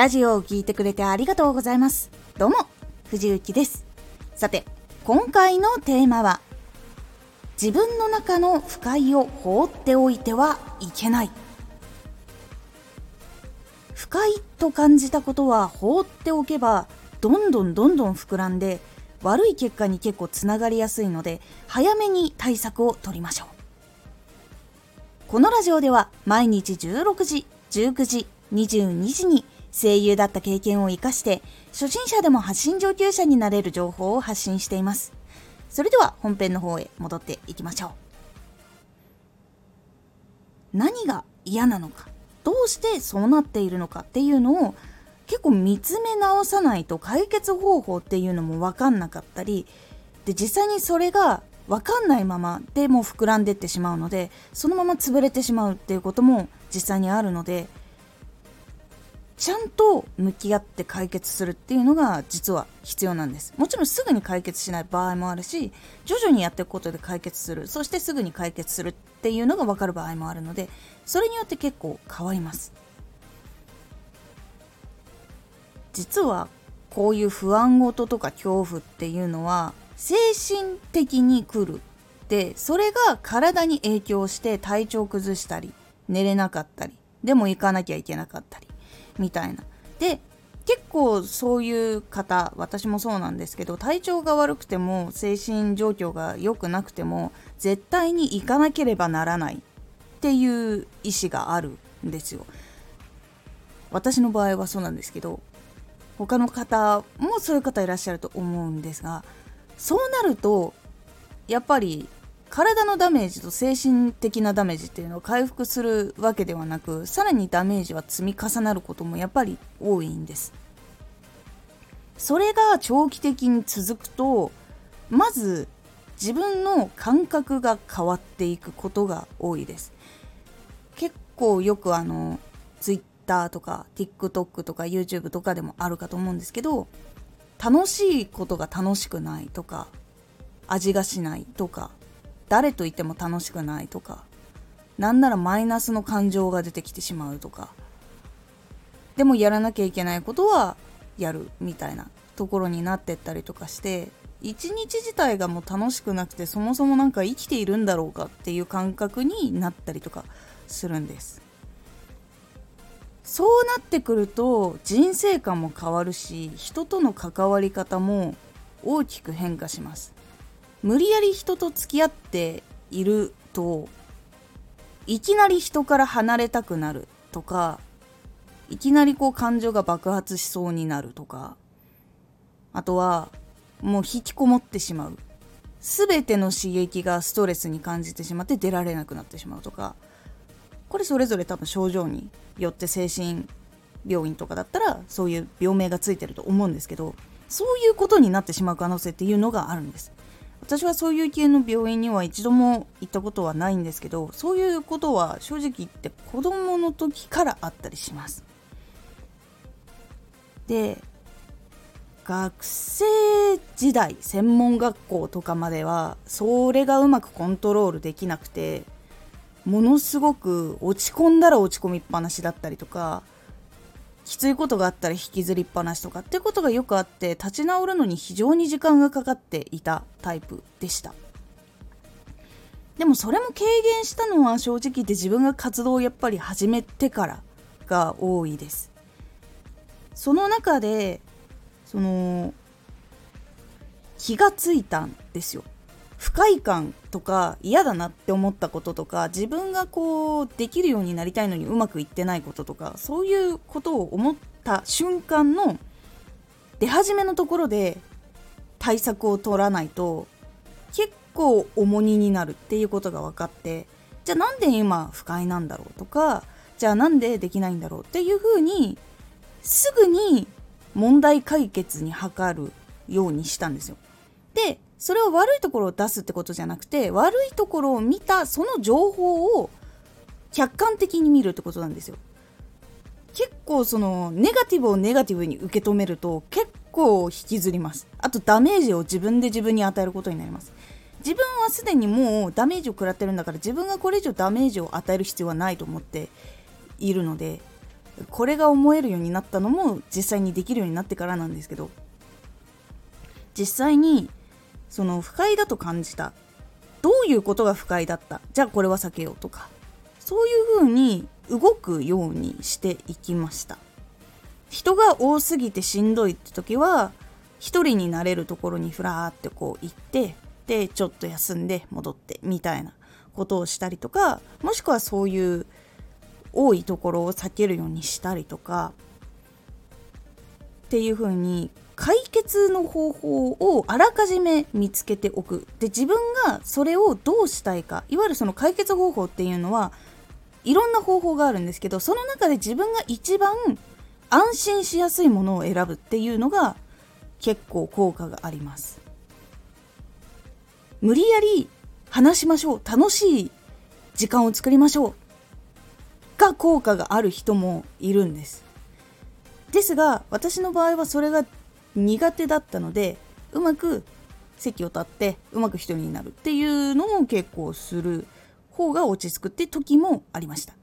ラジオを聴いてくれてありがとうございます。どうも、藤幸です。さて、今回のテーマは、自分の中の不快を放っておいてはいけない。不快と感じたことは放っておけば、どんどんどんどん膨らんで、悪い結果に結構つながりやすいので、早めに対策を取りましょう。このラジオでは毎日16時、19時、22時に声優だった経験を活かして初心者でも発信上級者になれる情報を発信しています。それでは本編の方へ戻っていきましょう。何が嫌なのかどうしてそうなっているのかっていうのを結構見つめ直さないと解決方法っていうのも分かんなかったりで実際にそれが分かんないままでも膨らんでってしまうのでそのまま潰れてしまうっていうことも実際にあるのでちゃんと向き合って解決するっていうのが実は必要なんです。もちろんすぐに解決しない場合もあるし徐々にやっていくことで解決する。そしてすぐに解決するっていうのが分かる場合もあるのでそれによって結構変わります。実はこういう不安事とか恐怖っていうのは精神的に来る。でそれが体に影響して体調崩したり寝れなかったりでも行かなきゃいけなかったり。みたいな。で結構そういう方私もそうなんですけど体調が悪くても精神状況が良くなくても絶対に行かなければならないっていう意思があるんですよ。私の場合はそうなんですけど他の方もそういう方いらっしゃると思うんですがそうなるとやっぱり体のダメージと精神的なダメージっていうのを回復するわけではなくさらにダメージは積み重なることもやっぱり多いんです。それが長期的に続くとまず自分の感覚が変わっていくことが多いです。結構よくあの Twitter とか TikTok とか YouTube とかでもあるかと思うんですけど楽しいことが楽しくないとか味がしないとか誰といても楽しくないとかなんならマイナスの感情が出てきてしまうとか。でもやらなきゃいけないことはやるみたいなところになってったりとかして一日自体がもう楽しくなくてそもそも何か生きているんだろうかっていう感覚になったりとかするんです。そうなってくると人生観も変わるし人との関わり方も大きく変化します。無理やり人と付き合っているといきなり人から離れたくなるとかいきなりこう感情が爆発しそうになるとかあとはもう引きこもってしまう。全ての刺激がストレスに感じてしまって出られなくなってしまうとか。これそれぞれ多分症状によって精神病院とかだったらそういう病名がついてると思うんですけどそういうことになってしまう可能性っていうのがあるんです。私はそういう系の病院には一度も行ったことはないんですけどそういうことは正直言って子供の時からあったりします。で学生時代専門学校とかまではそれがうまくコントロールできなくてものすごく落ち込んだら落ち込みっぱなしだったりとかきついことがあったら引きずりっぱなしとかってことがよくあって立ち直るのに非常に時間がかかっていたタイプでした。でもそれも軽減したのは正直言って自分が活動をやっぱり始めてからが多いです。その中でその気がついたんですよ。不快感とか嫌だなって思ったこととか自分がこうできるようになりたいのにうまくいってないこととかそういうことを思った瞬間の出始めのところで対策を取らないと結構重荷になるっていうことが分かってじゃあなんで今不快なんだろうとかじゃあなんでできないんだろうっていうふうにすぐに問題解決に図るようにしたんですよ。でそれを悪いところを出すってことじゃなくて悪いところを見たその情報を客観的に見るってことなんですよ。結構そのネガティブをネガティブに受け止めると結構引きずります。あとダメージを自分で自分に与えることになります。自分はすでにもうダメージを食らってるんだから自分がこれ以上ダメージを与える必要はないと思っているのでこれが思えるようになったのも実際にできるようになってからなんですけど実際にその不快だと感じた。どういうことが不快だった？じゃあこれは避けようとか。そういうふうに動くようにしていきました。人が多すぎてしんどいって時は一人になれるところにふらーってこう行ってでちょっと休んで戻ってみたいなことをしたりとかもしくはそういう多いところを避けるようにしたりとかっていう風に解決の方法をあらかじめ見つけておく。で自分がそれをどうしたいか。いわゆるその解決方法っていうのはいろんな方法があるんですけどその中で自分が一番安心しやすいものを選ぶっていうのが結構効果があります。無理やり話しましょう。楽しい時間を作りましょう。が効果がある人もいるんです。ですが私の場合はそれが苦手だったのでうまく席を立ってうまく一人になるっていうのも結構する方が落ち着くって時もありました。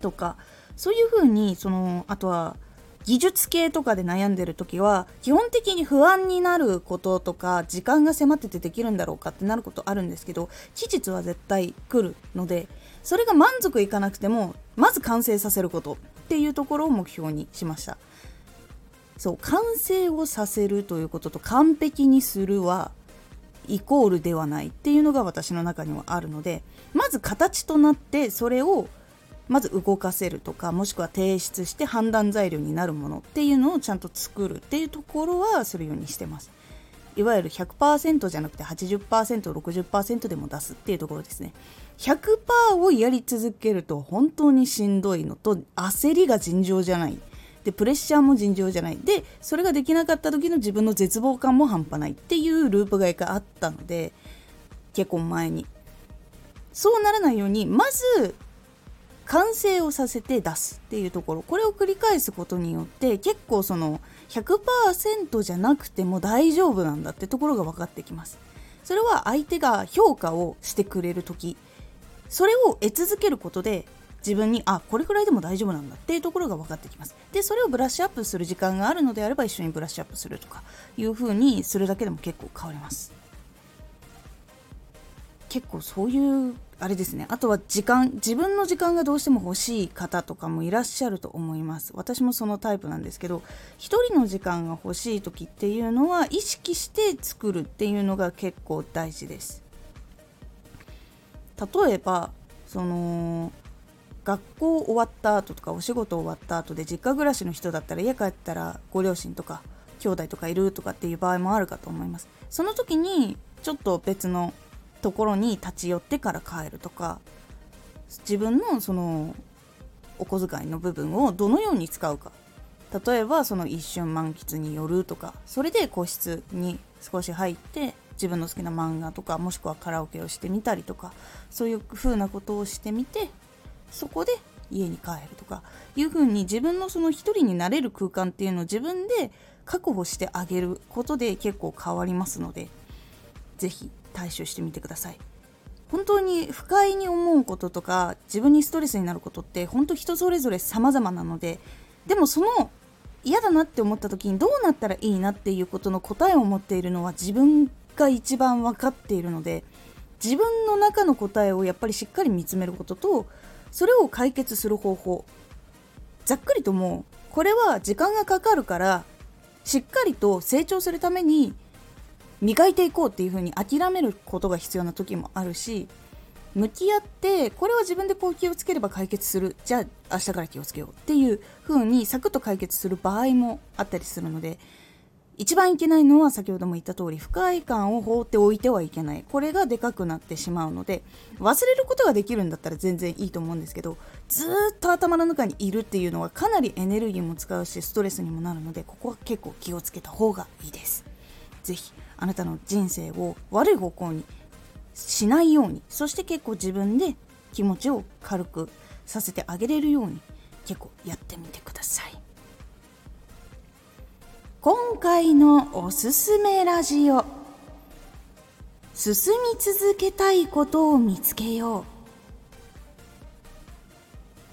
とかそういうふうにそのあとは技術系とかで悩んでる時は基本的に不安になることとか時間が迫っててできるんだろうかってなることあるんですけど期日は絶対来るのでそれが満足いかなくてもまず完成させることっていうところを目標にしました。そう完成をさせるということと完璧にするはイコールではないっていうのが私の中にはあるのでまず形となってそれをまず動かせるとかもしくは提出して判断材料になるものっていうのをちゃんと作るっていうところはするようにしてます。いわゆる100%じゃなくて 80%60% でも出すっていうところですね。100%をやり続けると本当にしんどいのと焦りが尋常じゃない。でプレッシャーも尋常じゃない。でそれができなかった時の自分の絶望感も半端ないっていうループ買いがあったので結婚前に。そうならないようにまず完成をさせて出すっていうところ。これを繰り返すことによって結構その100%じゃなくても大丈夫なんだってところが分かってきます。それは相手が評価をしてくれる時。それを得続けることで自分にあこれくらいでも大丈夫なんだっていうところが分かってきます。でそれをブラッシュアップする時間があるのであれば一緒にブラッシュアップするとかいう風にするだけでも結構変わります。結構そういうあれですね。あとは時間自分の時間がどうしても欲しい方とかもいらっしゃると思います。私もそのタイプなんですけど一人の時間が欲しい時っていうのは意識して作るっていうのが結構大事です。例えばその学校終わった後とかお仕事終わった後で実家暮らしの人だったら家帰ったらご両親とか兄弟とかいるとかっていう場合もあるかと思います。その時にちょっと別のところに立ち寄ってから帰るとか自分のそのお小遣いの部分をどのように使うか。例えばその一瞬満喫によるとかそれで個室に少し入って自分の好きな漫画とかもしくはカラオケをしてみたりとかそういう風なことをしてみてそこで家に帰るとかいう風に自分のその一人になれる空間っていうのを自分で確保してあげることで結構変わりますので是非対処してみてください。本当に不快に思うこととか自分にストレスになることって本当人それぞれ様々なのででもその嫌だなって思った時にどうなったらいいなっていうことの答えを持っているのは自分が一番分かっているので自分の中の答えをやっぱりしっかり見つめることとそれを解決する方法。ざっくりともこれは時間がかかるからしっかりと成長するために磨いていこうっていう風に諦めることが必要な時もあるし向き合ってこれは自分でこう気をつければ解決する。じゃあ明日から気をつけようっていう風にサクッと解決する場合もあったりするので一番いけないのは先ほども言った通り不快感を放っておいてはいけない。これがでかくなってしまうので忘れることができるんだったら全然いいと思うんですけどずっと頭の中にいるっていうのはかなりエネルギーも使うしストレスにもなるのでここは結構気をつけた方がいいです。是非あなたの人生を悪い方向にしないようにそして結構自分で気持ちを軽くさせてあげれるように結構やってみてください。今回のおすすめラジオ。進み続けたいことを見つけよう。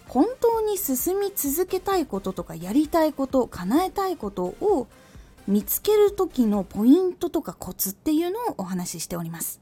本当に進み続けたいこととかやりたいこと叶えたいことを見つける時のポイントとかコツっていうのをお話ししております。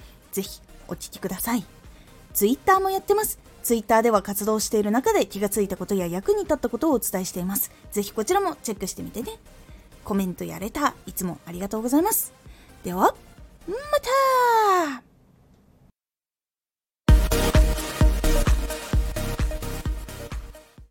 ぜひお聴きください。Twitter もやってます。Twitter では活動している中で気がついたことや役に立ったことをお伝えしています。ぜひこちらもチェックしてみてね。コメントやれたいつもありがとうございます。では、また